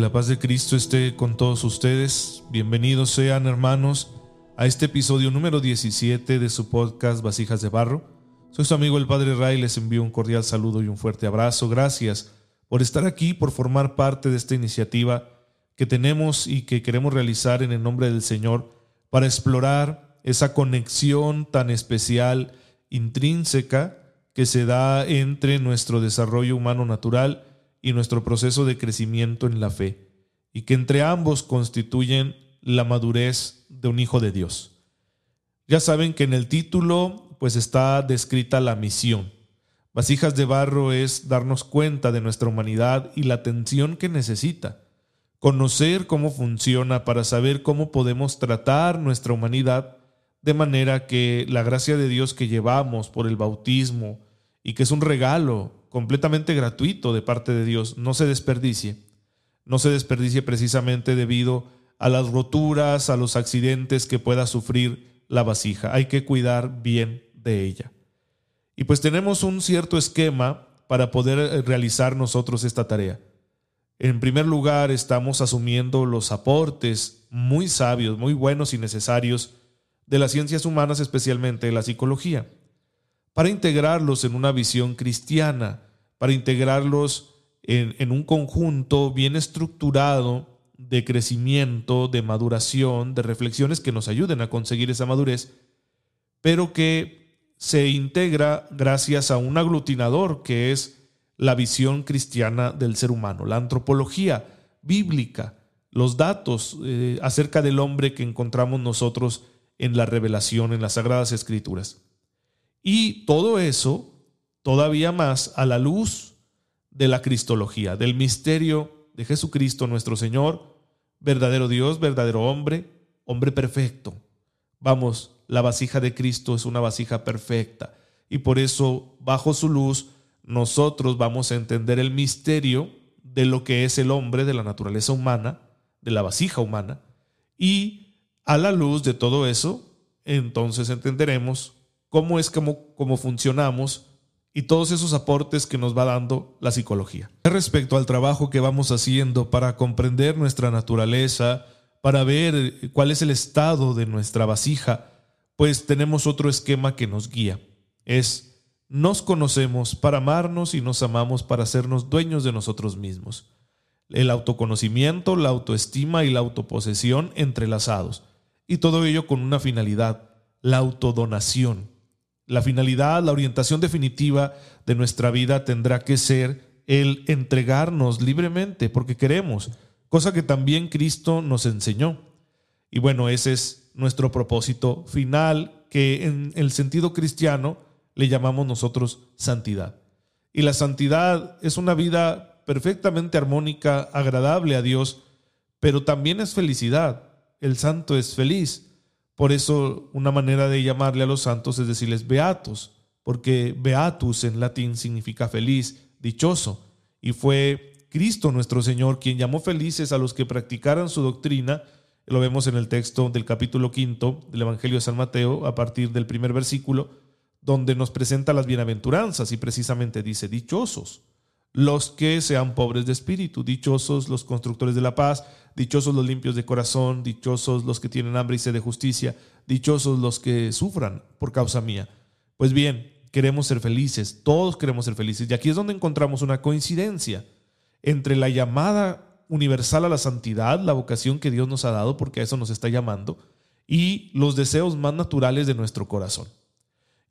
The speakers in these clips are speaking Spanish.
La paz de Cristo esté con todos ustedes. Bienvenidos sean hermanos a este episodio número 17 de su podcast Vasijas de Barro. Soy su amigo el Padre Ray, les envío un cordial saludo y un fuerte abrazo. Gracias por estar aquí, por formar parte de esta iniciativa que tenemos y que queremos realizar en el nombre del Señor para explorar esa conexión tan especial, intrínseca, que se da entre nuestro desarrollo humano natural y nuestro proceso de crecimiento en la fe, y que entre ambos constituyen la madurez de un hijo de Dios. Ya saben que en el título pues está descrita la misión. Vasijas de barro es darnos cuenta de nuestra humanidad y la atención que necesita. Conocer cómo funciona para saber cómo podemos tratar nuestra humanidad de manera que la gracia de Dios que llevamos por el bautismo y que es un regalo completamente gratuito de parte de Dios, no se desperdicie. No se desperdicie precisamente debido a las roturas, a los accidentes que pueda sufrir la vasija. Hay que cuidar bien de ella. Y pues tenemos un cierto esquema para poder eh, realizar nosotros esta tarea. En primer lugar, estamos asumiendo los aportes muy sabios, muy buenos y necesarios de las ciencias humanas, especialmente de la psicología para integrarlos en una visión cristiana, para integrarlos en, un conjunto bien estructurado de crecimiento, de maduración, de reflexiones que nos ayuden a conseguir esa madurez, pero que se integra gracias a un aglutinador que es la visión cristiana del ser humano, la antropología bíblica, los datos eh, acerca del hombre que encontramos nosotros en la revelación, en las sagradas escrituras. Y todo eso todavía más a la luz de la Cristología, del misterio de Jesucristo nuestro Señor, verdadero Dios, verdadero hombre, hombre perfecto. Vamos, la vasija de Cristo es una vasija perfecta y por eso bajo su luz nosotros vamos a entender el misterio de lo que es el hombre, de la naturaleza humana, de la vasija humana, y a la luz de todo eso, entonces entenderemos cómo es como, cómo funcionamos y todos esos aportes que nos va dando la psicología. Respecto al trabajo que vamos haciendo para comprender nuestra naturaleza, para ver cuál es el estado de nuestra vasija, pues tenemos otro esquema que nos guía. Es, nos conocemos para amarnos y nos amamos para hacernos dueños de nosotros mismos. El autoconocimiento, la autoestima y la autoposesión entrelazados. Y todo ello con una finalidad, la autodonación la finalidad, la orientación definitiva de nuestra vida tendrá que ser el entregarnos libremente porque queremos, cosa que también Cristo nos enseñó. Y bueno, ese es nuestro propósito final que en el sentido cristiano le llamamos nosotros santidad. Y la santidad es una vida perfectamente armónica, agradable a Dios, pero también es felicidad. El santo es feliz. Por eso una manera de llamarle a los santos es decirles beatos, porque beatus en latín significa feliz, dichoso. Y fue Cristo nuestro Señor quien llamó felices a los que practicaran su doctrina. Lo vemos en el texto del capítulo quinto del Evangelio de San Mateo, a partir del primer versículo, donde nos presenta las bienaventuranzas y precisamente dice, dichosos los que sean pobres de espíritu, dichosos los constructores de la paz, dichosos los limpios de corazón, dichosos los que tienen hambre y sed de justicia, dichosos los que sufran por causa mía. Pues bien, queremos ser felices, todos queremos ser felices. Y aquí es donde encontramos una coincidencia entre la llamada universal a la santidad, la vocación que Dios nos ha dado, porque a eso nos está llamando, y los deseos más naturales de nuestro corazón.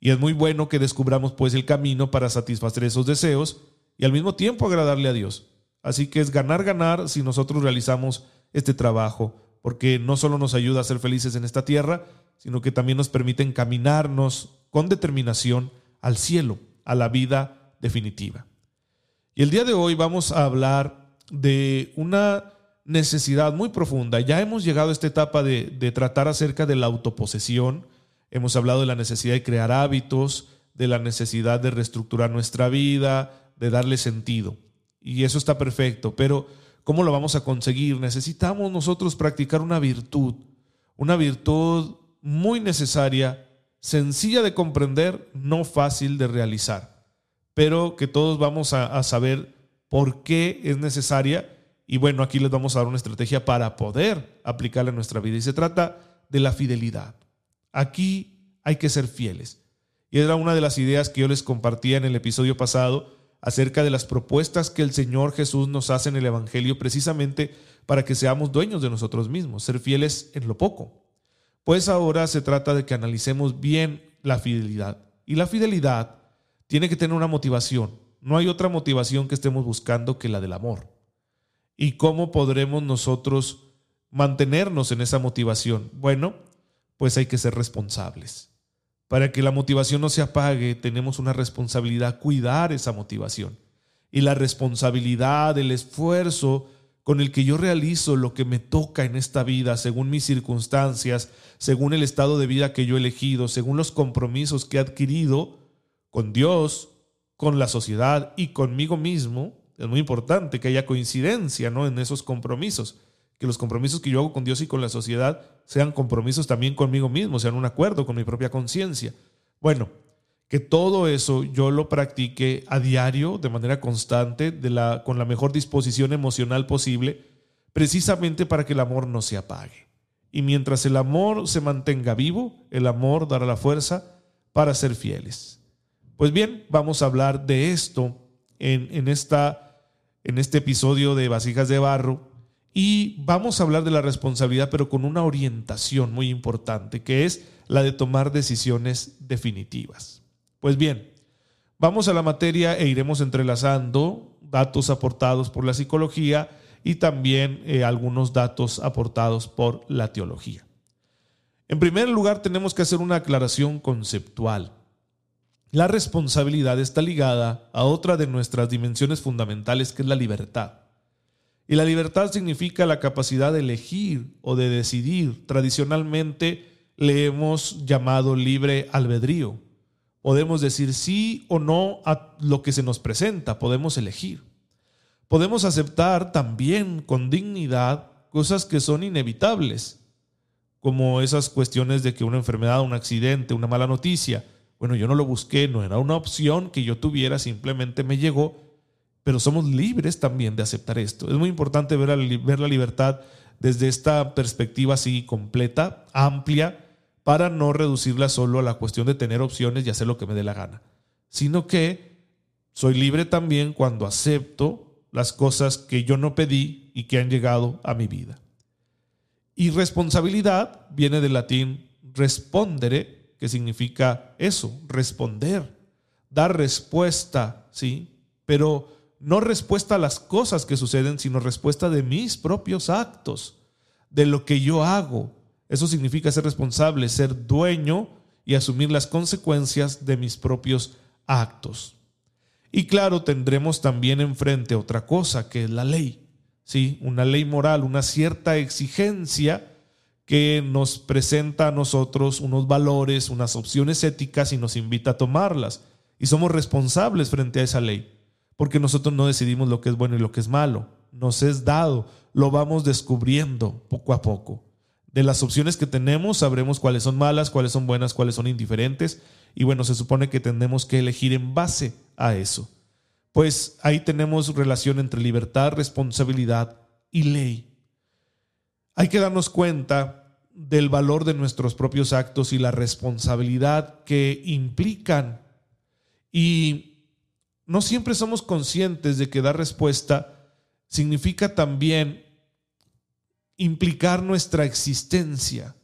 Y es muy bueno que descubramos pues el camino para satisfacer esos deseos y al mismo tiempo agradarle a Dios. Así que es ganar, ganar si nosotros realizamos este trabajo, porque no solo nos ayuda a ser felices en esta tierra, sino que también nos permite encaminarnos con determinación al cielo, a la vida definitiva. Y el día de hoy vamos a hablar de una necesidad muy profunda. Ya hemos llegado a esta etapa de, tratar acerca de la autoposesión, hemos hablado de la necesidad de crear hábitos, de la necesidad de reestructurar nuestra vida, de darle sentido. Y eso está perfecto, pero ¿cómo lo vamos a conseguir? Necesitamos nosotros practicar una virtud, una virtud muy necesaria, sencilla de comprender, no fácil de realizar, pero que todos vamos a, saber por qué es necesaria Y bueno, aquí les vamos a dar una estrategia para poder aplicarla en nuestra vida. Y se trata de la fidelidad. Aquí hay que ser fieles. Y era una de las ideas que yo les compartía en el episodio pasado acerca de las propuestas que el Señor Jesús nos hace en el Evangelio precisamente para que seamos dueños de nosotros mismos, ser fieles en lo poco. Pues ahora se trata de que analicemos bien la fidelidad. Y la fidelidad tiene que tener una motivación. No hay otra motivación que estemos buscando que la del amor. ¿Y cómo podremos nosotros mantenernos en esa motivación? Bueno, pues hay que ser responsables. Para que la motivación no se apague, tenemos una responsabilidad, cuidar esa motivación. Y la responsabilidad, el esfuerzo con el que yo realizo lo que me toca en esta vida, según mis circunstancias, según el estado de vida que yo he elegido, según los compromisos que he adquirido con Dios, con la sociedad y conmigo mismo, es muy importante que haya coincidencia ¿no? en esos compromisos que los compromisos que yo hago con Dios y con la sociedad sean compromisos también conmigo mismo, sean un acuerdo con mi propia conciencia. Bueno, que todo eso yo lo practique a diario, de manera constante, de la, con la mejor disposición emocional posible, precisamente para que el amor no se apague. Y mientras el amor se mantenga vivo, el amor dará la fuerza para ser fieles. Pues bien, vamos a hablar de esto en, en, esta, en este episodio de Vasijas de Barro, y vamos a hablar de la responsabilidad, pero con una orientación muy importante, que es la de tomar decisiones definitivas. Pues bien, vamos a la materia e iremos entrelazando datos aportados por la psicología y también eh, algunos datos aportados por la teología. En primer lugar, tenemos que hacer una aclaración conceptual. La responsabilidad está ligada a otra de nuestras dimensiones fundamentales, que es la libertad. Y la libertad significa la capacidad de elegir o de decidir. Tradicionalmente le hemos llamado libre albedrío. Podemos decir sí o no a lo que se nos presenta, podemos elegir. Podemos aceptar también con dignidad cosas que son inevitables, como esas cuestiones de que una enfermedad, un accidente, una mala noticia, bueno, yo no lo busqué, no era una opción que yo tuviera, simplemente me llegó pero somos libres también de aceptar esto. Es muy importante ver, la libertad desde esta perspectiva así completa, amplia, para no reducirla solo a la cuestión de tener opciones y hacer lo que me dé la gana, sino que soy libre también cuando acepto las cosas que yo no pedí y que han llegado a mi vida. Y responsabilidad viene del latín respondere, que significa eso, responder, dar respuesta, ¿sí? Pero no respuesta a las cosas que suceden, sino respuesta de mis propios actos, de lo que yo hago. Eso significa ser responsable, ser dueño y asumir las consecuencias de mis propios actos. Y claro, tendremos también enfrente otra cosa, que es la ley. ¿sí? Una ley moral, una cierta exigencia que nos presenta a nosotros unos valores, unas opciones éticas y nos invita a tomarlas. Y somos responsables frente a esa ley porque nosotros no decidimos lo que es bueno y lo que es malo. Nos es dado, lo vamos descubriendo poco a poco. De las opciones que tenemos sabremos cuáles son malas, cuáles son buenas, cuáles son indiferentes. Y bueno, se supone que tenemos que elegir en base a eso. Pues ahí tenemos relación entre libertad, responsabilidad y ley. Hay que darnos cuenta del valor de nuestros propios actos y la responsabilidad que implican. Y no siempre somos conscientes de que dar respuesta significa también implicar nuestra existencia.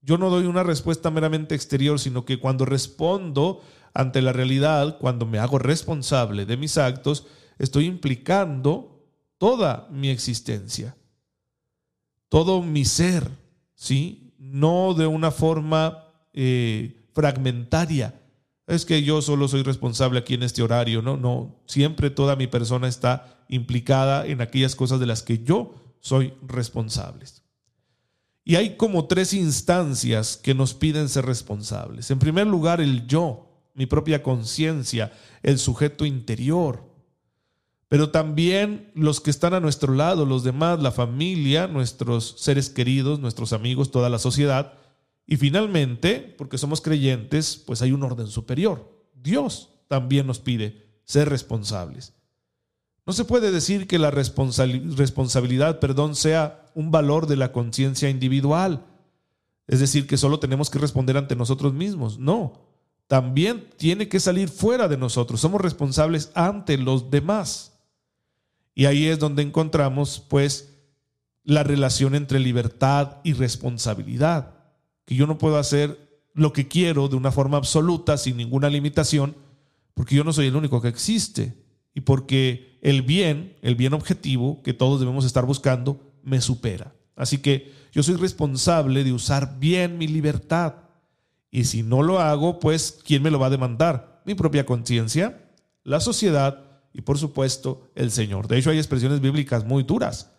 Yo no doy una respuesta meramente exterior, sino que cuando respondo ante la realidad, cuando me hago responsable de mis actos, estoy implicando toda mi existencia, todo mi ser, ¿sí? No de una forma eh, fragmentaria, es que yo solo soy responsable aquí en este horario, no, no, siempre toda mi persona está implicada en aquellas cosas de las que yo soy responsable. Y hay como tres instancias que nos piden ser responsables. En primer lugar, el yo, mi propia conciencia, el sujeto interior. Pero también los que están a nuestro lado, los demás, la familia, nuestros seres queridos, nuestros amigos, toda la sociedad, y finalmente, porque somos creyentes, pues hay un orden superior. Dios también nos pide ser responsables. No se puede decir que la responsabilidad, perdón, sea un valor de la conciencia individual. Es decir, que solo tenemos que responder ante nosotros mismos. No, también tiene que salir fuera de nosotros. Somos responsables ante los demás. Y ahí es donde encontramos, pues, la relación entre libertad y responsabilidad. Que yo no puedo hacer lo que quiero de una forma absoluta, sin ninguna limitación, porque yo no soy el único que existe y porque el bien, el bien objetivo que todos debemos estar buscando, me supera. Así que yo soy responsable de usar bien mi libertad. Y si no lo hago, pues ¿quién me lo va a demandar? Mi propia conciencia, la sociedad y por supuesto el Señor. De hecho hay expresiones bíblicas muy duras.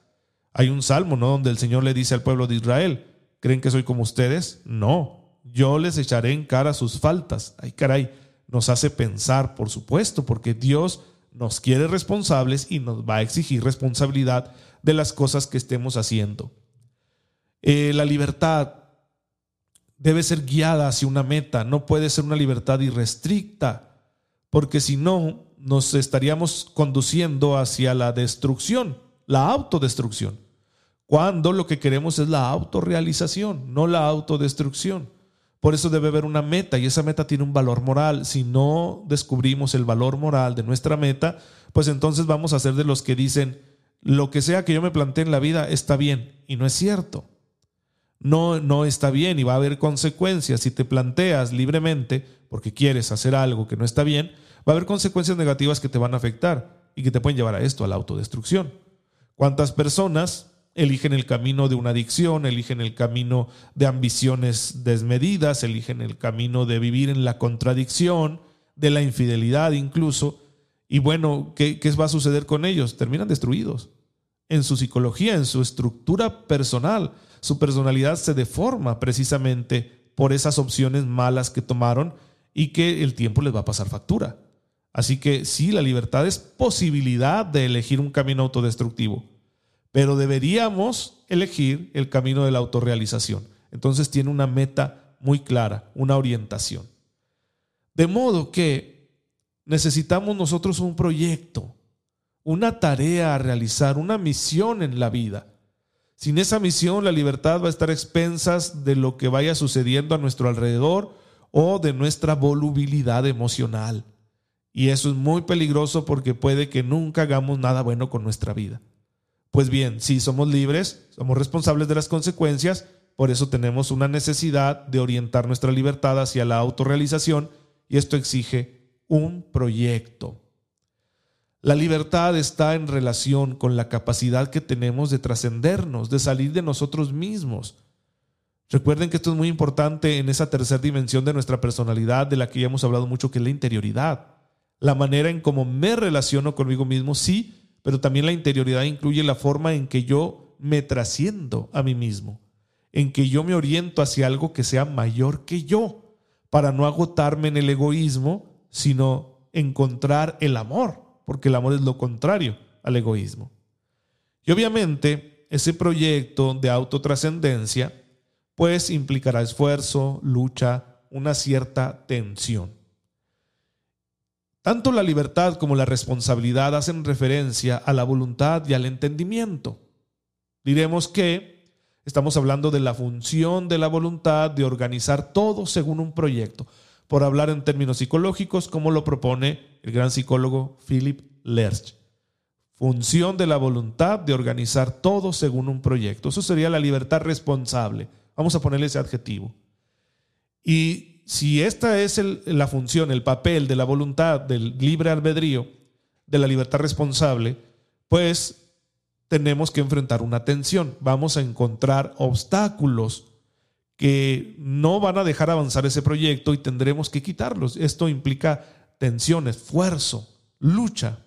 Hay un salmo, ¿no? Donde el Señor le dice al pueblo de Israel, ¿creen que soy como ustedes? No, yo les echaré en cara sus faltas. Ay, caray, nos hace pensar, por supuesto, porque Dios nos quiere responsables y nos va a exigir responsabilidad de las cosas que estemos haciendo. Eh, la libertad debe ser guiada hacia una meta, no puede ser una libertad irrestricta, porque si no, nos estaríamos conduciendo hacia la destrucción, la autodestrucción, cuando lo que queremos es la autorrealización, no la autodestrucción. Por eso debe haber una meta y esa meta tiene un valor moral. Si no descubrimos el valor moral de nuestra meta, pues entonces vamos a ser de los que dicen, lo que sea que yo me plantee en la vida está bien y no es cierto. No, no está bien y va a haber consecuencias. Si te planteas libremente porque quieres hacer algo que no está bien, va a haber consecuencias negativas que te van a afectar y que te pueden llevar a esto, a la autodestrucción. ¿Cuántas personas eligen el camino de una adicción, eligen el camino de ambiciones desmedidas, eligen el camino de vivir en la contradicción, de la infidelidad incluso. Y bueno, ¿qué, ¿qué, va a suceder con ellos? Terminan destruidos. En su psicología, en su estructura personal, su personalidad se deforma precisamente por esas opciones malas que tomaron y que el tiempo les va a pasar factura. Así que sí, la libertad es posibilidad de elegir un camino autodestructivo pero deberíamos elegir el camino de la autorrealización. Entonces tiene una meta muy clara, una orientación. De modo que necesitamos nosotros un proyecto, una tarea a realizar, una misión en la vida. Sin esa misión, la libertad va a estar a expensas de lo que vaya sucediendo a nuestro alrededor o de nuestra volubilidad emocional. Y eso es muy peligroso porque puede que nunca hagamos nada bueno con nuestra vida. Pues bien, si somos libres, somos responsables de las consecuencias, por eso tenemos una necesidad de orientar nuestra libertad hacia la autorrealización y esto exige un proyecto. La libertad está en relación con la capacidad que tenemos de trascendernos, de salir de nosotros mismos. Recuerden que esto es muy importante en esa tercera dimensión de nuestra personalidad, de la que ya hemos hablado mucho, que es la interioridad. La manera en cómo me relaciono conmigo mismo, sí, pero también la interioridad incluye la forma en que yo me trasciendo a mí mismo, en que yo me oriento hacia algo que sea mayor que yo, para no agotarme en el egoísmo, sino encontrar el amor, porque el amor es lo contrario al egoísmo. Y obviamente ese proyecto de autotrascendencia pues implicará esfuerzo, lucha, una cierta tensión. Tanto la libertad como la responsabilidad hacen referencia a la voluntad y al entendimiento. Diremos que estamos hablando de la función de la voluntad de organizar todo según un proyecto, por hablar en términos psicológicos como lo propone el gran psicólogo Philip Lerch. Función de la voluntad de organizar todo según un proyecto. Eso sería la libertad responsable. Vamos a ponerle ese adjetivo. Y si esta es la función, el papel de la voluntad, del libre albedrío, de la libertad responsable, pues tenemos que enfrentar una tensión. Vamos a encontrar obstáculos que no van a dejar avanzar ese proyecto y tendremos que quitarlos. Esto implica tensión, esfuerzo, lucha.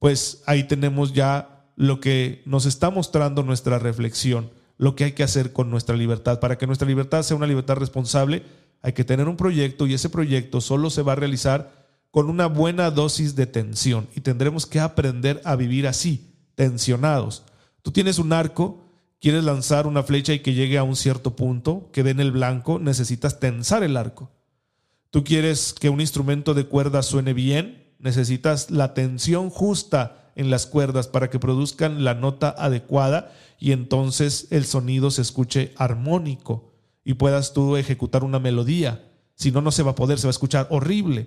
Pues ahí tenemos ya lo que nos está mostrando nuestra reflexión, lo que hay que hacer con nuestra libertad para que nuestra libertad sea una libertad responsable hay que tener un proyecto y ese proyecto solo se va a realizar con una buena dosis de tensión y tendremos que aprender a vivir así, tensionados. Tú tienes un arco, quieres lanzar una flecha y que llegue a un cierto punto, que dé en el blanco, necesitas tensar el arco. Tú quieres que un instrumento de cuerda suene bien, necesitas la tensión justa en las cuerdas para que produzcan la nota adecuada y entonces el sonido se escuche armónico y puedas tú ejecutar una melodía. Si no, no se va a poder, se va a escuchar horrible.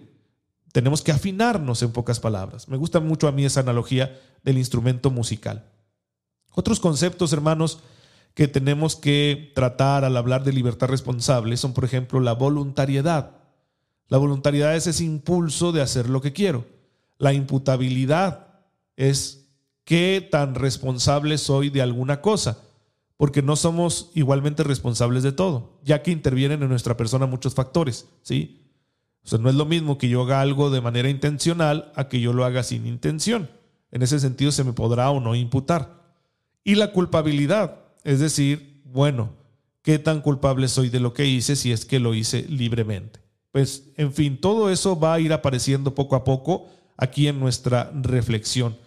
Tenemos que afinarnos en pocas palabras. Me gusta mucho a mí esa analogía del instrumento musical. Otros conceptos, hermanos, que tenemos que tratar al hablar de libertad responsable son, por ejemplo, la voluntariedad. La voluntariedad es ese impulso de hacer lo que quiero. La imputabilidad es qué tan responsable soy de alguna cosa, porque no somos igualmente responsables de todo, ya que intervienen en nuestra persona muchos factores, ¿sí? O sea, no es lo mismo que yo haga algo de manera intencional a que yo lo haga sin intención. En ese sentido se me podrá o no imputar. Y la culpabilidad, es decir, bueno, ¿qué tan culpable soy de lo que hice si es que lo hice libremente? Pues, en fin, todo eso va a ir apareciendo poco a poco aquí en nuestra reflexión.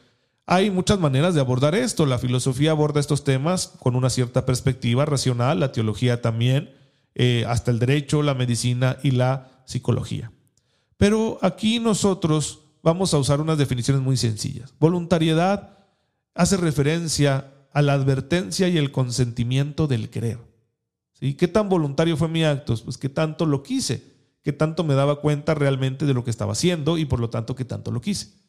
Hay muchas maneras de abordar esto. La filosofía aborda estos temas con una cierta perspectiva racional, la teología también, eh, hasta el derecho, la medicina y la psicología. Pero aquí nosotros vamos a usar unas definiciones muy sencillas. Voluntariedad hace referencia a la advertencia y el consentimiento del querer. ¿Sí? ¿Qué tan voluntario fue mi acto? Pues que tanto lo quise, que tanto me daba cuenta realmente de lo que estaba haciendo y por lo tanto que tanto lo quise.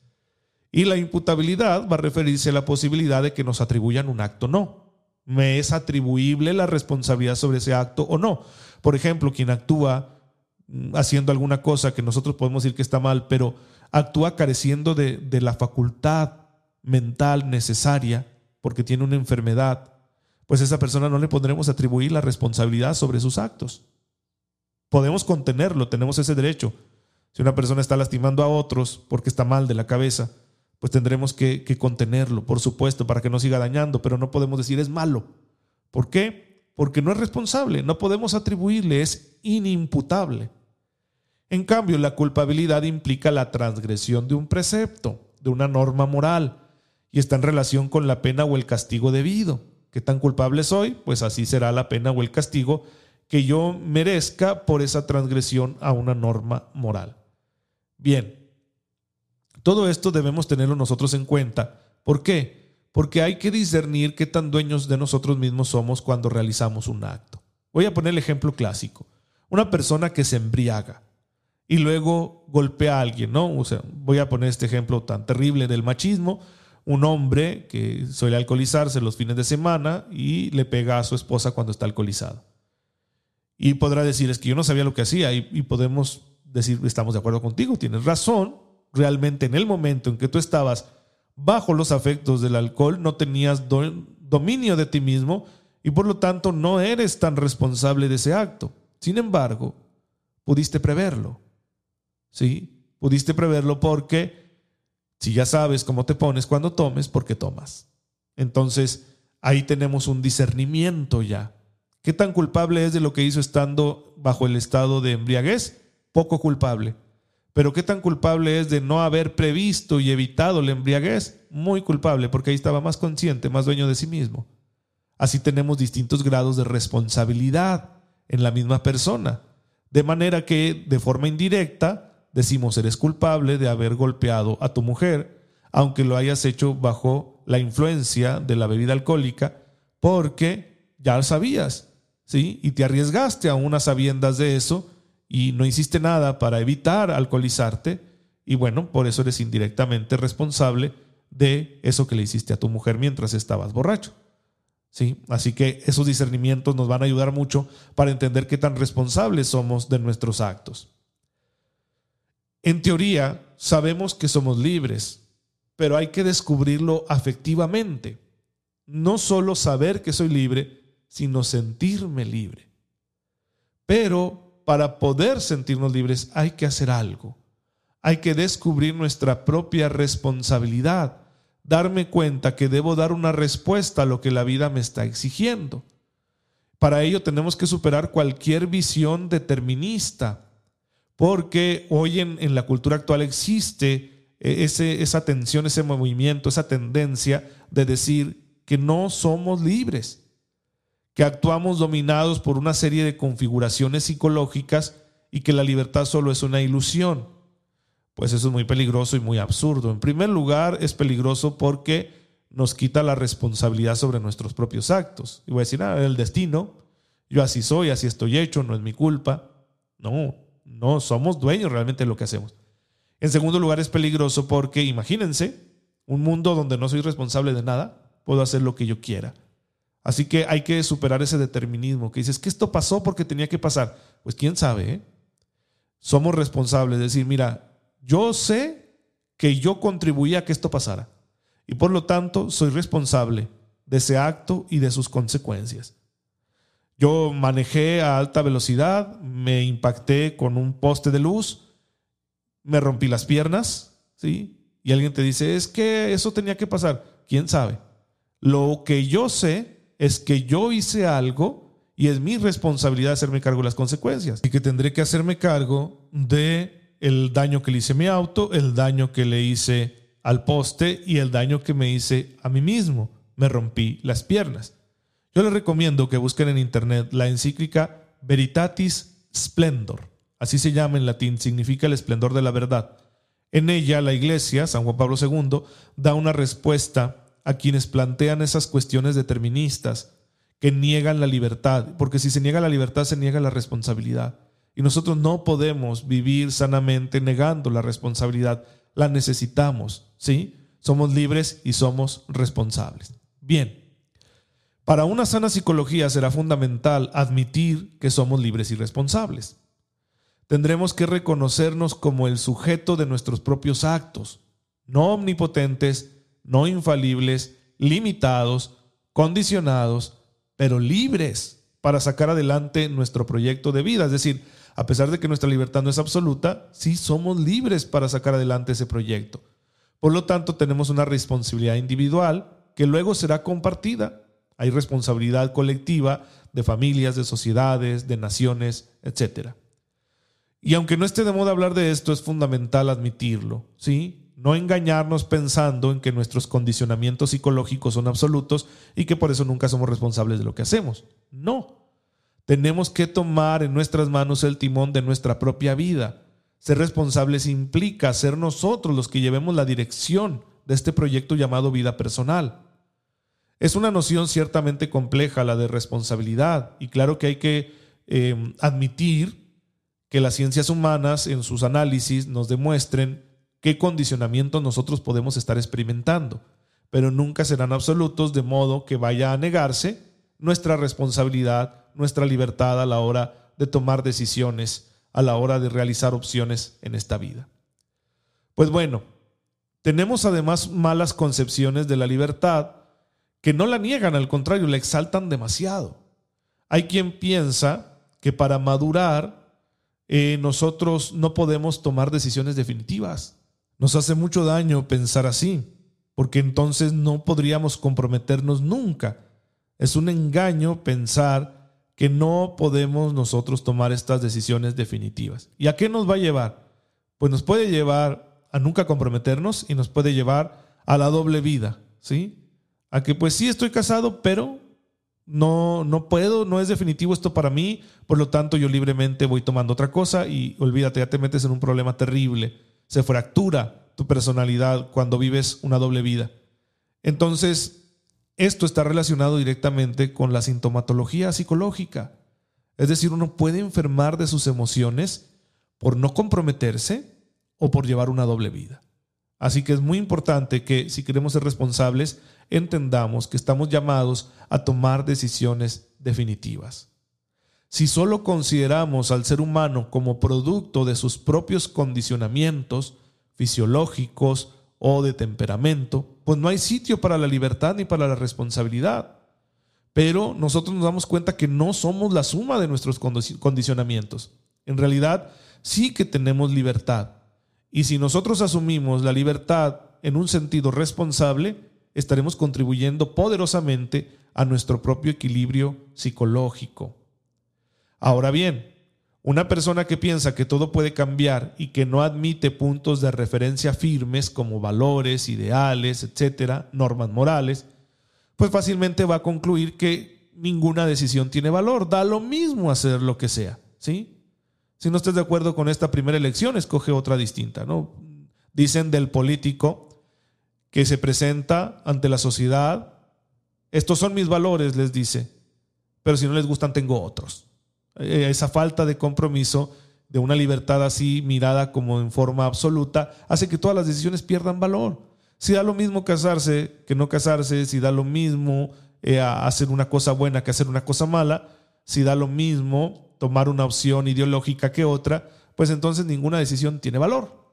Y la imputabilidad va a referirse a la posibilidad de que nos atribuyan un acto no. ¿Me es atribuible la responsabilidad sobre ese acto o no? Por ejemplo, quien actúa mm, haciendo alguna cosa que nosotros podemos decir que está mal, pero actúa careciendo de, de la facultad mental necesaria porque tiene una enfermedad, pues a esa persona no le podremos atribuir la responsabilidad sobre sus actos. Podemos contenerlo, tenemos ese derecho. Si una persona está lastimando a otros porque está mal de la cabeza, pues tendremos que, contenerlo, por supuesto, para que no siga dañando, pero no podemos decir es malo. ¿Por qué? Porque no es responsable, no podemos atribuirle, es inimputable. En cambio, la culpabilidad implica la transgresión de un precepto, de una norma moral, y está en relación con la pena o el castigo debido. ¿Qué tan culpable soy? Pues así será la pena o el castigo que yo merezca por esa transgresión a una norma moral. Bien, todo esto debemos tenerlo nosotros en cuenta. ¿Por qué? Porque hay que discernir qué tan dueños de nosotros mismos somos cuando realizamos un acto. Voy a poner el ejemplo clásico. Una persona que se embriaga y luego golpea a alguien, ¿no? O sea, voy a poner este ejemplo tan terrible del machismo un hombre que suele alcoholizarse los fines de semana y le pega a su esposa cuando está alcoholizado. Y podrá decir, es que yo no sabía lo que hacía y, podemos decir, estamos de acuerdo contigo, tienes razón, realmente en el momento en que tú estabas bajo los afectos del alcohol, no tenías dominio de ti mismo y por lo tanto no eres tan responsable de ese acto. Sin embargo, pudiste preverlo. ¿Sí? Pudiste preverlo porque si ya sabes cómo te pones cuando tomes, ¿por qué tomas? Entonces, ahí tenemos un discernimiento ya. ¿Qué tan culpable es de lo que hizo estando bajo el estado de embriaguez? Poco culpable. Pero ¿qué tan culpable es de no haber previsto y evitado la embriaguez? Muy culpable, porque ahí estaba más consciente, más dueño de sí mismo. Así tenemos distintos grados de responsabilidad en la misma persona. De manera que, de forma indirecta, decimos eres culpable de haber golpeado a tu mujer, aunque lo hayas hecho bajo la influencia de la bebida alcohólica, porque ya lo sabías, ¿sí? Y te arriesgaste a unas sabiendas de eso y no hiciste nada para evitar alcoholizarte, y bueno, por eso eres indirectamente responsable de eso que le hiciste a tu mujer mientras estabas borracho. ¿Sí? Así que esos discernimientos nos van a ayudar mucho para entender qué tan responsables somos de nuestros actos. En teoría, sabemos que somos libres, pero hay que descubrirlo afectivamente. No solo saber que soy libre, sino sentirme libre. Pero para poder sentirnos libres hay que hacer algo. Hay que descubrir nuestra propia responsabilidad, darme cuenta que debo dar una respuesta a lo que la vida me está exigiendo. Para ello tenemos que superar cualquier visión determinista porque hoy en, la cultura actual existe eh, esa tensión, ese movimiento, esa tendencia de decir que no somos libres, que actuamos dominados por una serie de configuraciones psicológicas y que la libertad solo es una ilusión. pues eso es muy peligroso y muy absurdo. En primer lugar, es peligroso porque nos quita la responsabilidad sobre nuestros propios actos. Y voy a decir, ah, el destino, yo así soy, así estoy hecho, no es mi culpa. No, no somos dueños realmente de lo que hacemos. En segundo lugar, es peligroso porque imagínense un mundo donde no soy responsable de nada, puedo hacer lo que yo quiera. Así que hay que superar ese determinismo que dices que esto pasó porque tenía que pasar. Pues quién sabe, ¿eh? Somos responsables, de decir, mira, yo sé que yo contribuí a que esto pasara y por lo tanto soy responsable de ese acto y de sus consecuencias. Yo manejé a alta velocidad, me impacté con un poste de luz, me rompí las piernas, ¿sí? Y alguien te dice, es que eso tenía que pasar. ¿Quién sabe? Lo que yo sé es que yo hice algo y es mi responsabilidad hacerme cargo de las consecuencias. Y que tendré que hacerme cargo de el daño que le hice a mi auto, el daño que le hice al poste y el daño que me hice a mí mismo. Me rompí las piernas. Yo les recomiendo que busquen en internet la encíclica Veritatis Splendor. Así se llama en latín, significa el esplendor de la verdad. En ella la Iglesia, San Juan Pablo II, da una respuesta a quienes plantean esas cuestiones deterministas que niegan la libertad, porque si se niega la libertad se niega la responsabilidad. Y nosotros no podemos vivir sanamente negando la responsabilidad la necesitamos, ¿sí? Somos libres y somos responsables. Bien, para una sana psicología será fundamental admitir que somos libres y responsables. Tendremos que reconocernos como el sujeto de nuestros propios actos, no omnipotentes, no infalibles, limitados, condicionados, pero libres para sacar adelante nuestro proyecto de vida. Es decir, a pesar de que nuestra libertad no es absoluta, sí somos libres para sacar adelante ese proyecto. Por lo tanto, tenemos una responsabilidad individual que luego será compartida. Hay responsabilidad colectiva de familias, de sociedades, de naciones, etc. Y aunque no esté de moda hablar de esto, es fundamental admitirlo, ¿sí? No engañarnos pensando en que nuestros condicionamientos psicológicos son absolutos y que por eso nunca somos responsables de lo que hacemos. No. Tenemos que tomar en nuestras manos el timón de nuestra propia vida. Ser responsables implica ser nosotros los que llevemos la dirección de este proyecto llamado vida personal. Es una noción ciertamente compleja la de responsabilidad y claro que hay que em, admitir que las ciencias humanas en sus análisis nos demuestren qué condicionamientos nosotros podemos estar experimentando, pero nunca serán absolutos de modo que vaya a negarse nuestra responsabilidad nuestra libertad a la hora de tomar decisiones, a la hora de realizar opciones en esta vida. Pues bueno, tenemos además malas concepciones de la libertad que no la niegan, al contrario, la exaltan demasiado. Hay quien piensa que para madurar eh, nosotros no podemos tomar decisiones definitivas. Nos hace mucho daño pensar así, porque entonces no podríamos comprometernos nunca. Es un engaño pensar que no podemos nosotros tomar estas decisiones definitivas. ¿Y a qué nos va a llevar? Pues nos puede llevar a nunca comprometernos y nos puede llevar a la doble vida, ¿sí? A que pues sí estoy casado, pero no, no puedo, no es definitivo esto para mí, por lo tanto yo libremente voy tomando otra cosa y olvídate, ya te metes en un problema terrible. Se fractura tu personalidad cuando vives una doble vida. Entonces, esto está relacionado directamente con la sintomatología psicológica. Es decir, uno puede enfermar de sus emociones por no comprometerse o por llevar una doble vida. Así que es muy importante que si queremos ser responsables, entendamos que estamos llamados a tomar decisiones definitivas. Si solo consideramos al ser humano como producto de sus propios condicionamientos fisiológicos o de temperamento, pues no hay sitio para la libertad ni para la responsabilidad. Pero nosotros nos damos cuenta que no somos la suma de nuestros condicionamientos. En realidad, sí que tenemos libertad. Y si nosotros asumimos la libertad en un sentido responsable, estaremos contribuyendo poderosamente a nuestro propio equilibrio psicológico. Ahora bien, una persona que piensa que todo puede cambiar y que no admite puntos de referencia firmes como valores, ideales, etcétera, normas morales, pues fácilmente va a concluir que ninguna decisión tiene valor. Da lo mismo hacer lo que sea, ¿sí? Si no estás de acuerdo con esta primera elección, escoge otra distinta, ¿no? Dicen del político que se presenta ante la sociedad, estos son mis valores, les dice, pero si no les gustan tengo otros. Eh, esa falta de compromiso, de una libertad así mirada como en forma absoluta, hace que todas las decisiones pierdan valor. Si da lo mismo casarse que no casarse, si da lo mismo eh, hacer una cosa buena que hacer una cosa mala, si da lo mismo tomar una opción ideológica que otra, pues entonces ninguna decisión tiene valor.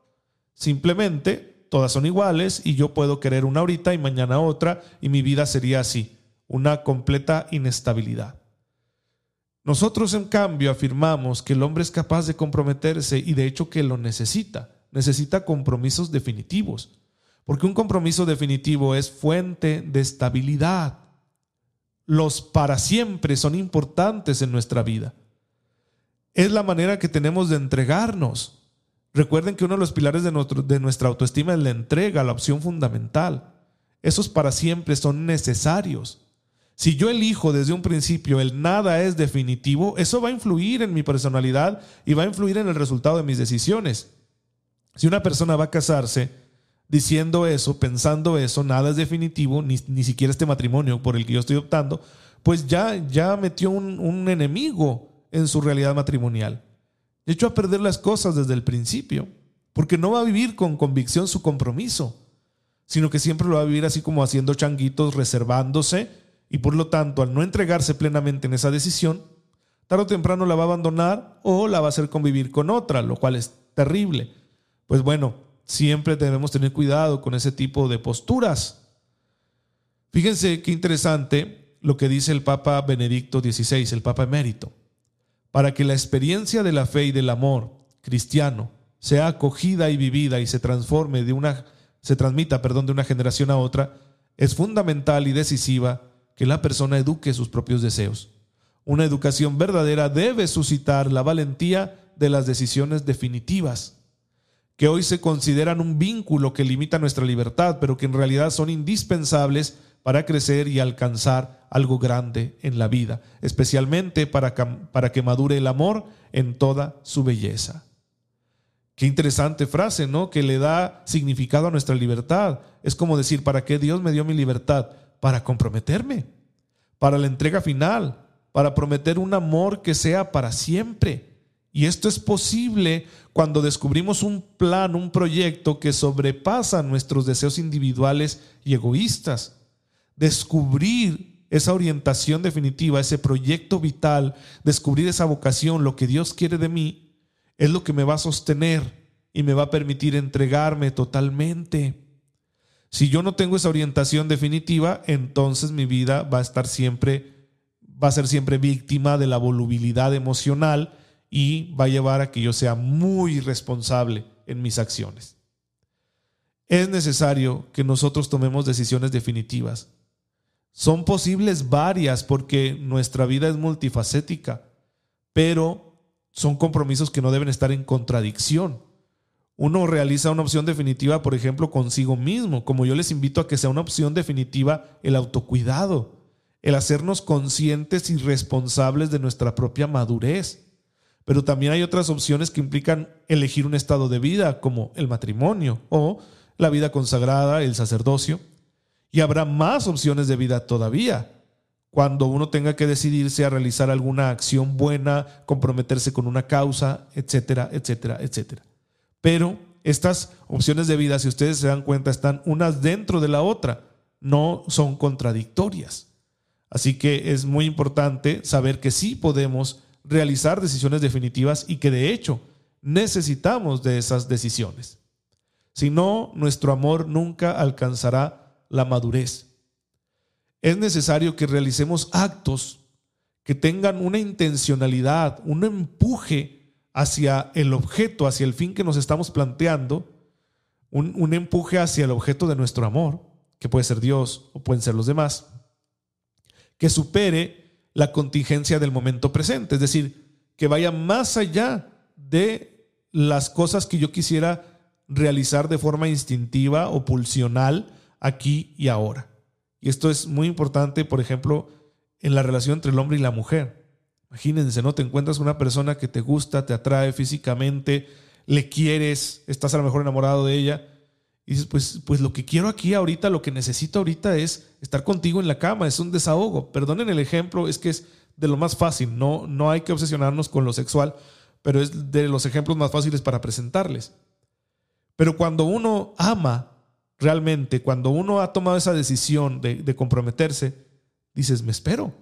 Simplemente todas son iguales y yo puedo querer una ahorita y mañana otra y mi vida sería así, una completa inestabilidad. Nosotros en cambio afirmamos que el hombre es capaz de comprometerse y de hecho que lo necesita, necesita compromisos definitivos, porque un compromiso definitivo es fuente de estabilidad. Los para siempre son importantes en nuestra vida. Es la manera que tenemos de entregarnos. Recuerden que uno de los pilares de, de nuestra autoestima es la entrega, la opción fundamental. Esos para siempre son necesarios. Si yo elijo desde un principio el nada es definitivo, eso va a influir en mi personalidad y va a influir en el resultado de mis decisiones. Si una persona va a casarse diciendo eso, pensando eso, nada es definitivo, ni, siquiera este matrimonio por el que yo estoy optando, pues ya, ya metió un, un enemigo en su realidad matrimonial. Echó a perder las cosas desde el principio, porque no va a vivir con convicción su compromiso, sino que siempre lo va a vivir así como haciendo changuitos, reservándose y por lo tanto, al no entregarse plenamente en esa decisión, tarde o temprano la va a abandonar o la va a hacer convivir con otra, lo cual es terrible. Pues bueno, siempre debemos tener cuidado con ese tipo de posturas. Fíjense qué interesante lo que dice el Papa Benedicto XVI, el Papa emérito. Para que la experiencia de la fe y del amor cristiano sea acogida y vivida y se transforme de una se transmita, perdón, de una generación a otra, es fundamental y decisiva que la persona eduque sus propios deseos. Una educación verdadera debe suscitar la valentía de las decisiones definitivas, que hoy se consideran un vínculo que limita nuestra libertad, pero que en realidad son indispensables para crecer y alcanzar algo grande en la vida, especialmente para, para que madure el amor en toda su belleza. Qué interesante frase, ¿no? Que le da significado a nuestra libertad. Es como decir, ¿para qué Dios me dio mi libertad? Para comprometerme, para la entrega final, para prometer un amor que sea para siempre. Y esto es posible cuando descubrimos un plan, un proyecto que sobrepasa nuestros deseos individuales y egoístas. Descubrir esa orientación definitiva, ese proyecto vital, descubrir esa vocación, lo que Dios quiere de mí, es lo que me va a sostener y me va a permitir entregarme totalmente. Si yo no tengo esa orientación definitiva, entonces mi vida va a estar siempre, va a ser siempre víctima de la volubilidad emocional y va a llevar a que yo sea muy responsable en mis acciones. Es necesario que nosotros tomemos decisiones definitivas. Son posibles varias porque nuestra vida es multifacética, pero son compromisos que no deben estar en contradicción uno realiza una opción definitiva, por ejemplo, consigo mismo, como yo les invito a que sea una opción definitiva el autocuidado, el hacernos conscientes y responsables de nuestra propia madurez. Pero también hay otras opciones que implican elegir un estado de vida, como el matrimonio o la vida consagrada, el sacerdocio. Y habrá más opciones de vida todavía, cuando uno tenga que decidirse a realizar alguna acción buena, comprometerse con una causa, etcétera, etcétera, etcétera. Pero estas opciones de vida, si ustedes se dan cuenta, están unas dentro de la otra, no son contradictorias. Así que es muy importante saber que sí podemos realizar decisiones definitivas y que de hecho necesitamos de esas decisiones. Si no, nuestro amor nunca alcanzará la madurez. Es necesario que realicemos actos que tengan una intencionalidad, un empuje hacia el objeto, hacia el fin que nos estamos planteando, un, empuje hacia el objeto de nuestro amor, que puede ser Dios o pueden ser los demás, que supere la contingencia del momento presente, es decir, que vaya más allá de las cosas que yo quisiera realizar de forma instintiva o pulsional aquí y ahora. Y esto es muy importante, por ejemplo, en la relación entre el hombre y la mujer. Imagínense, ¿no? Te encuentras una persona que te gusta, te atrae físicamente, le quieres, estás a lo mejor enamorado de ella, Y dices, pues, pues lo que quiero aquí ahorita, lo que necesito ahorita es estar contigo en la cama, es un desahogo. Perdonen el ejemplo, es que es de lo más fácil, no, no hay que obsesionarnos con lo sexual, pero es de los ejemplos más fáciles para presentarles. Pero cuando uno ama realmente, cuando uno ha tomado esa decisión de, de comprometerse, dices, me espero.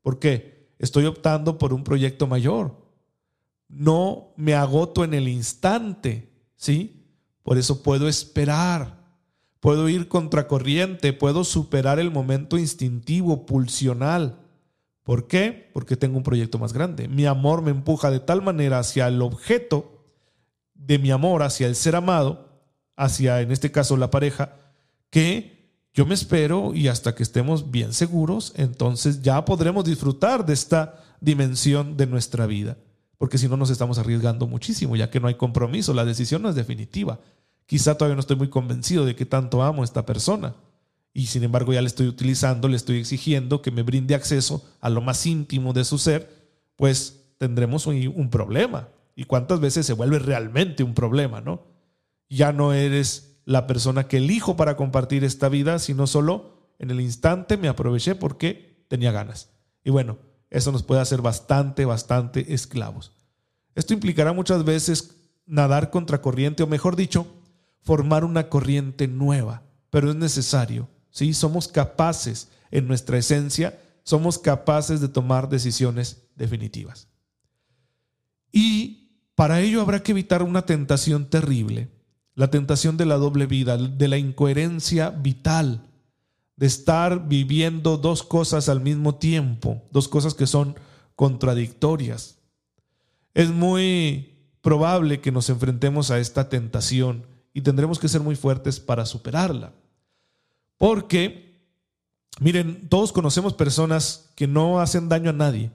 ¿Por qué? Estoy optando por un proyecto mayor. No me agoto en el instante, ¿sí? Por eso puedo esperar. Puedo ir contracorriente, puedo superar el momento instintivo, pulsional. ¿Por qué? Porque tengo un proyecto más grande. Mi amor me empuja de tal manera hacia el objeto de mi amor, hacia el ser amado, hacia, en este caso, la pareja, que yo me espero y hasta que estemos bien seguros, entonces ya podremos disfrutar de esta dimensión de nuestra vida. Porque si no nos estamos arriesgando muchísimo, ya que no hay compromiso, la decisión no es definitiva. Quizá todavía no estoy muy convencido de que tanto amo a esta persona. Y sin embargo ya le estoy utilizando, le estoy exigiendo que me brinde acceso a lo más íntimo de su ser, pues tendremos un, un problema. ¿Y cuántas veces se vuelve realmente un problema, no? Ya no eres la persona que elijo para compartir esta vida, sino solo en el instante me aproveché porque tenía ganas. Y bueno, eso nos puede hacer bastante, bastante esclavos. Esto implicará muchas veces nadar contra corriente, o mejor dicho, formar una corriente nueva, pero es necesario. ¿sí? Somos capaces, en nuestra esencia, somos capaces de tomar decisiones definitivas. Y para ello habrá que evitar una tentación terrible la tentación de la doble vida, de la incoherencia vital, de estar viviendo dos cosas al mismo tiempo, dos cosas que son contradictorias. Es muy probable que nos enfrentemos a esta tentación y tendremos que ser muy fuertes para superarla. Porque, miren, todos conocemos personas que no hacen daño a nadie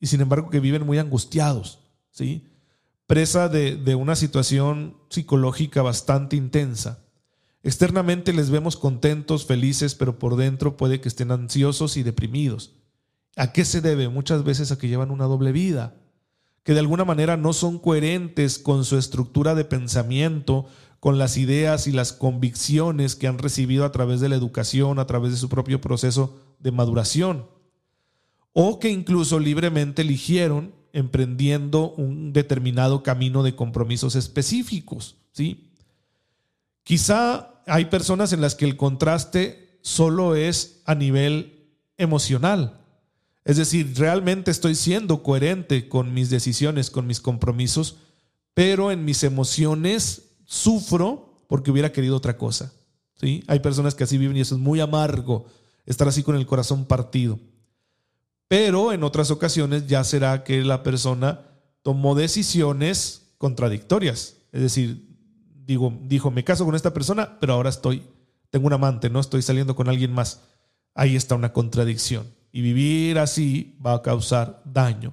y sin embargo que viven muy angustiados, ¿sí? Presa de, una situación psicológica bastante intensa. Externamente les vemos contentos, felices, pero por dentro puede que estén ansiosos y deprimidos. ¿A qué se debe? Muchas veces a que llevan una doble vida, que de alguna manera no son coherentes con su estructura de pensamiento, con las ideas y las convicciones que han recibido a través de la educación, a través de su propio proceso de maduración, o que incluso libremente eligieron emprendiendo un determinado camino de compromisos específicos, ¿sí? Quizá hay personas en las que el contraste solo es a nivel emocional. Es decir, realmente estoy siendo coherente con mis decisiones, con mis compromisos, pero en mis emociones sufro porque hubiera querido otra cosa. ¿sí? Hay personas que así viven y eso es muy amargo, estar así con el corazón partido. Pero en otras ocasiones ya será que la persona tomó decisiones contradictorias. Es decir, digo, dijo, me caso con esta persona, pero ahora estoy, tengo un amante, no estoy saliendo con alguien más. Ahí está una contradicción. Y vivir así va a causar daño.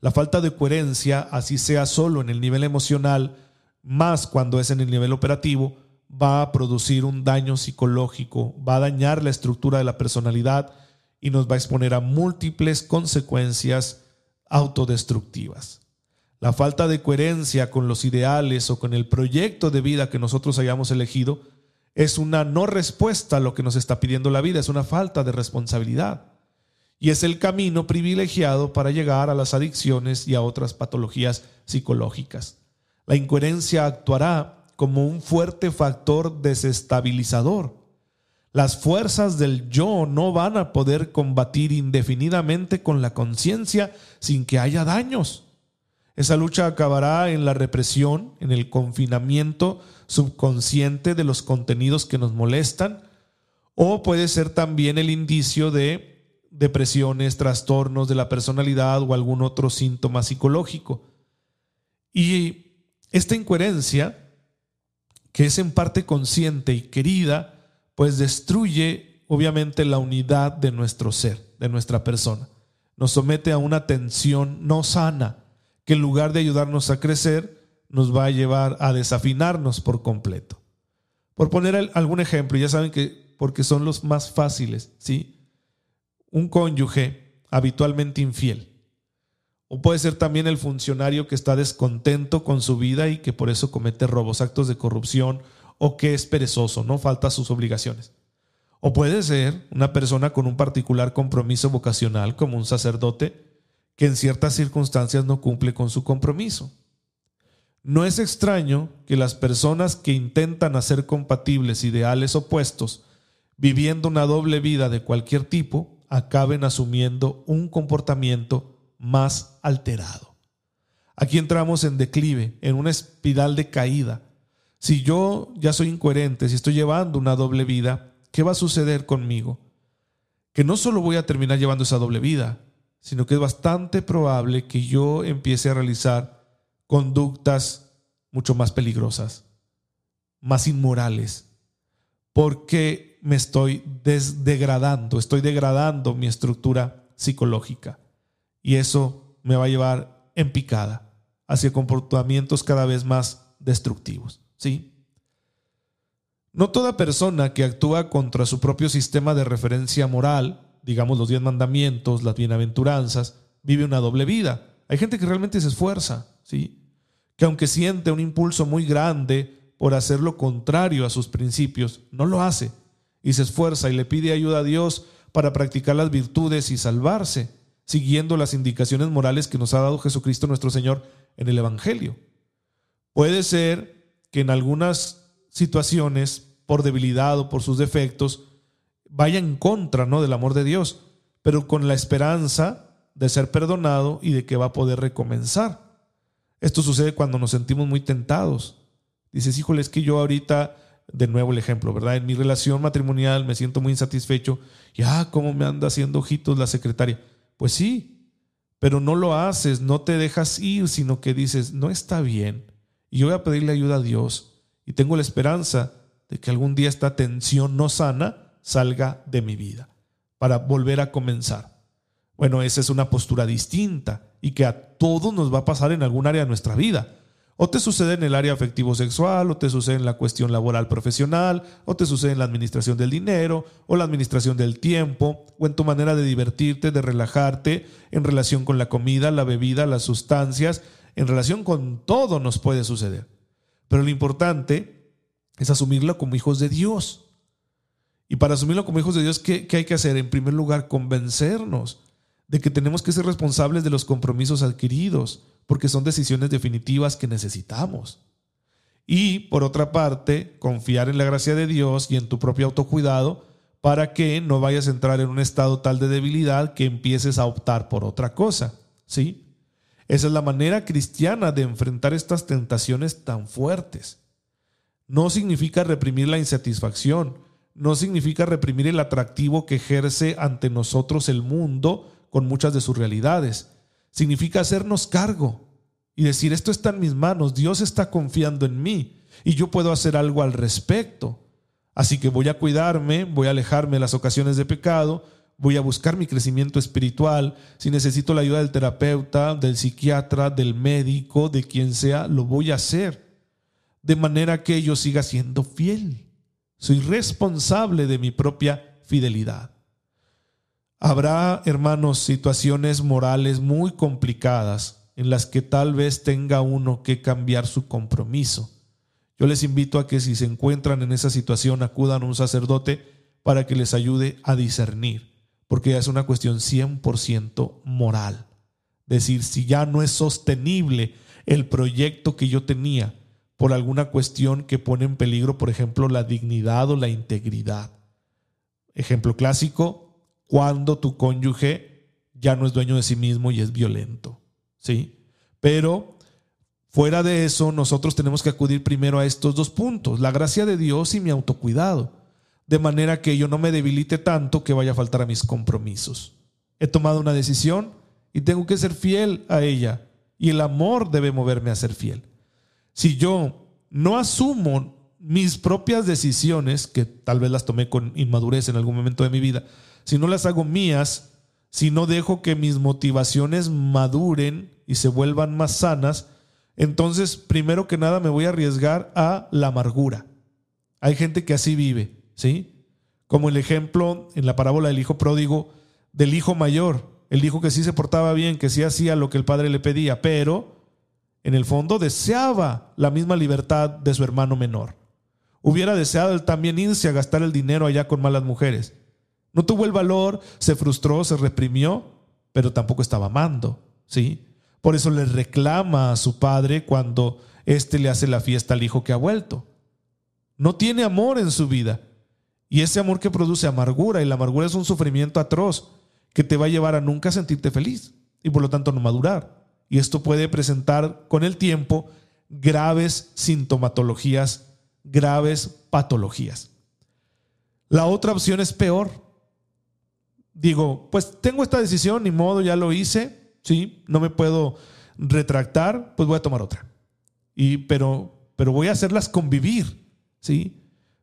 La falta de coherencia, así sea solo en el nivel emocional, más cuando es en el nivel operativo, va a producir un daño psicológico, va a dañar la estructura de la personalidad y nos va a exponer a múltiples consecuencias autodestructivas. La falta de coherencia con los ideales o con el proyecto de vida que nosotros hayamos elegido es una no respuesta a lo que nos está pidiendo la vida, es una falta de responsabilidad. Y es el camino privilegiado para llegar a las adicciones y a otras patologías psicológicas. La incoherencia actuará como un fuerte factor desestabilizador las fuerzas del yo no van a poder combatir indefinidamente con la conciencia sin que haya daños. Esa lucha acabará en la represión, en el confinamiento subconsciente de los contenidos que nos molestan, o puede ser también el indicio de depresiones, trastornos de la personalidad o algún otro síntoma psicológico. Y esta incoherencia, que es en parte consciente y querida, pues destruye obviamente la unidad de nuestro ser, de nuestra persona. Nos somete a una tensión no sana que en lugar de ayudarnos a crecer, nos va a llevar a desafinarnos por completo. Por poner algún ejemplo, ya saben que porque son los más fáciles, ¿sí? Un cónyuge habitualmente infiel. O puede ser también el funcionario que está descontento con su vida y que por eso comete robos, actos de corrupción o que es perezoso, no falta sus obligaciones. O puede ser una persona con un particular compromiso vocacional, como un sacerdote, que en ciertas circunstancias no cumple con su compromiso. No es extraño que las personas que intentan hacer compatibles ideales opuestos, viviendo una doble vida de cualquier tipo, acaben asumiendo un comportamiento más alterado. Aquí entramos en declive, en una espiral de caída. Si yo ya soy incoherente, si estoy llevando una doble vida, ¿qué va a suceder conmigo? Que no solo voy a terminar llevando esa doble vida, sino que es bastante probable que yo empiece a realizar conductas mucho más peligrosas, más inmorales, porque me estoy degradando, estoy degradando mi estructura psicológica. Y eso me va a llevar en picada hacia comportamientos cada vez más destructivos. ¿Sí? No toda persona que actúa contra su propio sistema de referencia moral, digamos los diez mandamientos, las bienaventuranzas, vive una doble vida. Hay gente que realmente se esfuerza, ¿sí? que aunque siente un impulso muy grande por hacer lo contrario a sus principios, no lo hace y se esfuerza y le pide ayuda a Dios para practicar las virtudes y salvarse, siguiendo las indicaciones morales que nos ha dado Jesucristo nuestro Señor en el Evangelio. Puede ser que en algunas situaciones, por debilidad o por sus defectos, vaya en contra ¿no? del amor de Dios, pero con la esperanza de ser perdonado y de que va a poder recomenzar. Esto sucede cuando nos sentimos muy tentados. Dices, híjole, es que yo ahorita, de nuevo el ejemplo, ¿verdad? En mi relación matrimonial me siento muy insatisfecho. Y, ah, ¿cómo me anda haciendo ojitos la secretaria? Pues sí, pero no lo haces, no te dejas ir, sino que dices, no está bien. Y yo voy a pedirle ayuda a Dios. Y tengo la esperanza de que algún día esta tensión no sana salga de mi vida, para volver a comenzar. Bueno, esa es una postura distinta y que a todos nos va a pasar en algún área de nuestra vida. O te sucede en el área afectivo-sexual, o te sucede en la cuestión laboral profesional, o te sucede en la administración del dinero, o la administración del tiempo, o en tu manera de divertirte, de relajarte, en relación con la comida, la bebida, las sustancias, en relación con todo nos puede suceder. Pero lo importante es asumirlo como hijos de Dios. Y para asumirlo como hijos de Dios, ¿qué, hay que hacer? En primer lugar, convencernos de que tenemos que ser responsables de los compromisos adquiridos, porque son decisiones definitivas que necesitamos. Y por otra parte, confiar en la gracia de Dios y en tu propio autocuidado para que no vayas a entrar en un estado tal de debilidad que empieces a optar por otra cosa. ¿Sí? Esa es la manera cristiana de enfrentar estas tentaciones tan fuertes. No significa reprimir la insatisfacción, no significa reprimir el atractivo que ejerce ante nosotros el mundo con muchas de sus realidades. Significa hacernos cargo y decir, esto está en mis manos, Dios está confiando en mí y yo puedo hacer algo al respecto. Así que voy a cuidarme, voy a alejarme de las ocasiones de pecado, voy a buscar mi crecimiento espiritual. Si necesito la ayuda del terapeuta, del psiquiatra, del médico, de quien sea, lo voy a hacer. De manera que yo siga siendo fiel. Soy responsable de mi propia fidelidad. Habrá, hermanos, situaciones morales muy complicadas en las que tal vez tenga uno que cambiar su compromiso. Yo les invito a que si se encuentran en esa situación acudan a un sacerdote para que les ayude a discernir, porque ya es una cuestión 100% moral. Decir, si ya no es sostenible el proyecto que yo tenía, por alguna cuestión que pone en peligro, por ejemplo, la dignidad o la integridad. Ejemplo clásico, cuando tu cónyuge ya no es dueño de sí mismo y es violento. ¿Sí? Pero fuera de eso, nosotros tenemos que acudir primero a estos dos puntos, la gracia de Dios y mi autocuidado, de manera que yo no me debilite tanto que vaya a faltar a mis compromisos. He tomado una decisión y tengo que ser fiel a ella, y el amor debe moverme a ser fiel. Si yo no asumo mis propias decisiones, que tal vez las tomé con inmadurez en algún momento de mi vida, si no las hago mías, si no dejo que mis motivaciones maduren y se vuelvan más sanas, entonces primero que nada me voy a arriesgar a la amargura. Hay gente que así vive, ¿sí? Como el ejemplo en la parábola del hijo pródigo del hijo mayor, el hijo que sí se portaba bien, que sí hacía lo que el padre le pedía, pero en el fondo deseaba la misma libertad de su hermano menor. Hubiera deseado él también irse a gastar el dinero allá con malas mujeres. No tuvo el valor, se frustró, se reprimió, pero tampoco estaba amando, ¿sí? Por eso le reclama a su padre cuando éste le hace la fiesta al hijo que ha vuelto. No tiene amor en su vida. Y ese amor que produce amargura, y la amargura es un sufrimiento atroz que te va a llevar a nunca sentirte feliz y por lo tanto no madurar. Y esto puede presentar con el tiempo graves sintomatologías, graves patologías. La otra opción es peor. Digo, pues tengo esta decisión, ni modo, ya lo hice, ¿sí? No me puedo retractar, pues voy a tomar otra. Y, pero, pero voy a hacerlas convivir, ¿sí?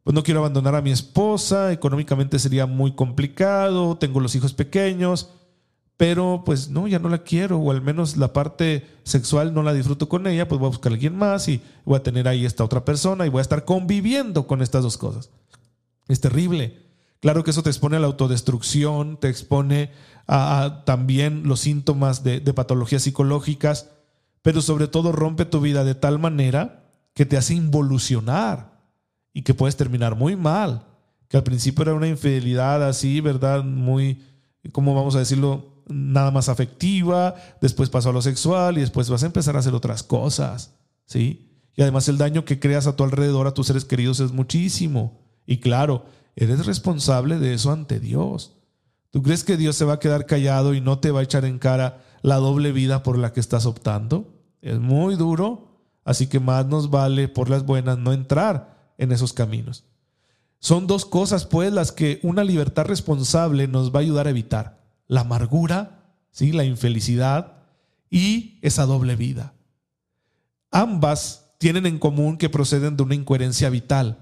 Pues no quiero abandonar a mi esposa, económicamente sería muy complicado, tengo los hijos pequeños, pero pues no, ya no la quiero, o al menos la parte sexual no la disfruto con ella, pues voy a buscar a alguien más y voy a tener ahí esta otra persona y voy a estar conviviendo con estas dos cosas. Es terrible. Claro que eso te expone a la autodestrucción, te expone a, también los síntomas de, de patologías psicológicas, pero sobre todo rompe tu vida de tal manera que te hace involucionar y que puedes terminar muy mal, que al principio era una infidelidad así, ¿verdad? Muy, ¿cómo vamos a decirlo? nada más afectiva, después pasó a lo sexual y después vas a empezar a hacer otras cosas, ¿sí? Y además el daño que creas a tu alrededor, a tus seres queridos, es muchísimo. Y claro, eres responsable de eso ante Dios. ¿Tú crees que Dios se va a quedar callado y no te va a echar en cara la doble vida por la que estás optando? Es muy duro, así que más nos vale por las buenas no entrar en esos caminos. Son dos cosas, pues, las que una libertad responsable nos va a ayudar a evitar la amargura, ¿sí? la infelicidad y esa doble vida. Ambas tienen en común que proceden de una incoherencia vital,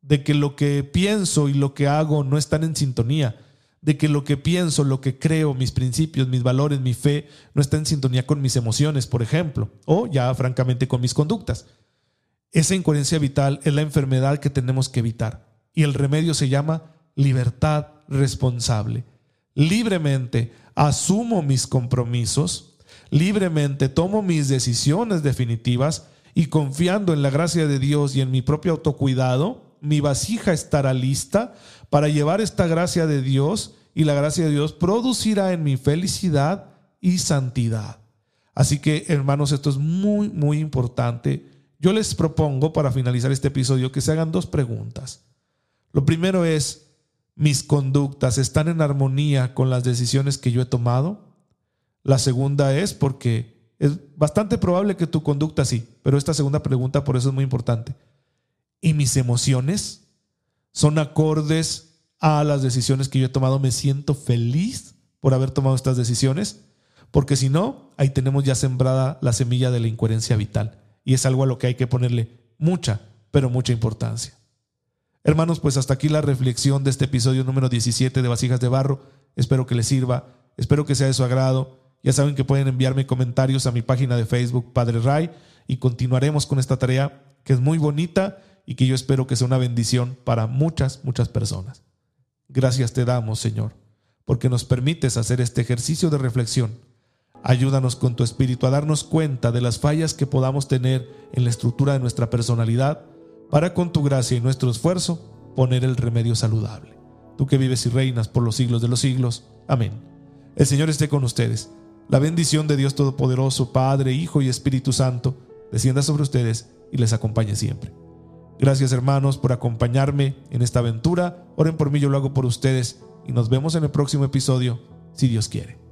de que lo que pienso y lo que hago no están en sintonía, de que lo que pienso, lo que creo, mis principios, mis valores, mi fe, no está en sintonía con mis emociones, por ejemplo, o ya francamente con mis conductas. Esa incoherencia vital es la enfermedad que tenemos que evitar y el remedio se llama libertad responsable libremente asumo mis compromisos, libremente tomo mis decisiones definitivas y confiando en la gracia de Dios y en mi propio autocuidado, mi vasija estará lista para llevar esta gracia de Dios y la gracia de Dios producirá en mi felicidad y santidad. Así que, hermanos, esto es muy, muy importante. Yo les propongo para finalizar este episodio que se hagan dos preguntas. Lo primero es, mis conductas están en armonía con las decisiones que yo he tomado? La segunda es porque es bastante probable que tu conducta sí, pero esta segunda pregunta por eso es muy importante. ¿Y mis emociones son acordes a las decisiones que yo he tomado? ¿Me siento feliz por haber tomado estas decisiones? Porque si no, ahí tenemos ya sembrada la semilla de la incoherencia vital y es algo a lo que hay que ponerle mucha, pero mucha importancia. Hermanos, pues hasta aquí la reflexión de este episodio número 17 de Vasijas de Barro. Espero que les sirva, espero que sea de su agrado. Ya saben que pueden enviarme comentarios a mi página de Facebook, Padre Ray, y continuaremos con esta tarea que es muy bonita y que yo espero que sea una bendición para muchas, muchas personas. Gracias te damos, Señor, porque nos permites hacer este ejercicio de reflexión. Ayúdanos con tu espíritu a darnos cuenta de las fallas que podamos tener en la estructura de nuestra personalidad para con tu gracia y nuestro esfuerzo poner el remedio saludable. Tú que vives y reinas por los siglos de los siglos. Amén. El Señor esté con ustedes. La bendición de Dios Todopoderoso, Padre, Hijo y Espíritu Santo, descienda sobre ustedes y les acompañe siempre. Gracias hermanos por acompañarme en esta aventura. Oren por mí, yo lo hago por ustedes y nos vemos en el próximo episodio, si Dios quiere.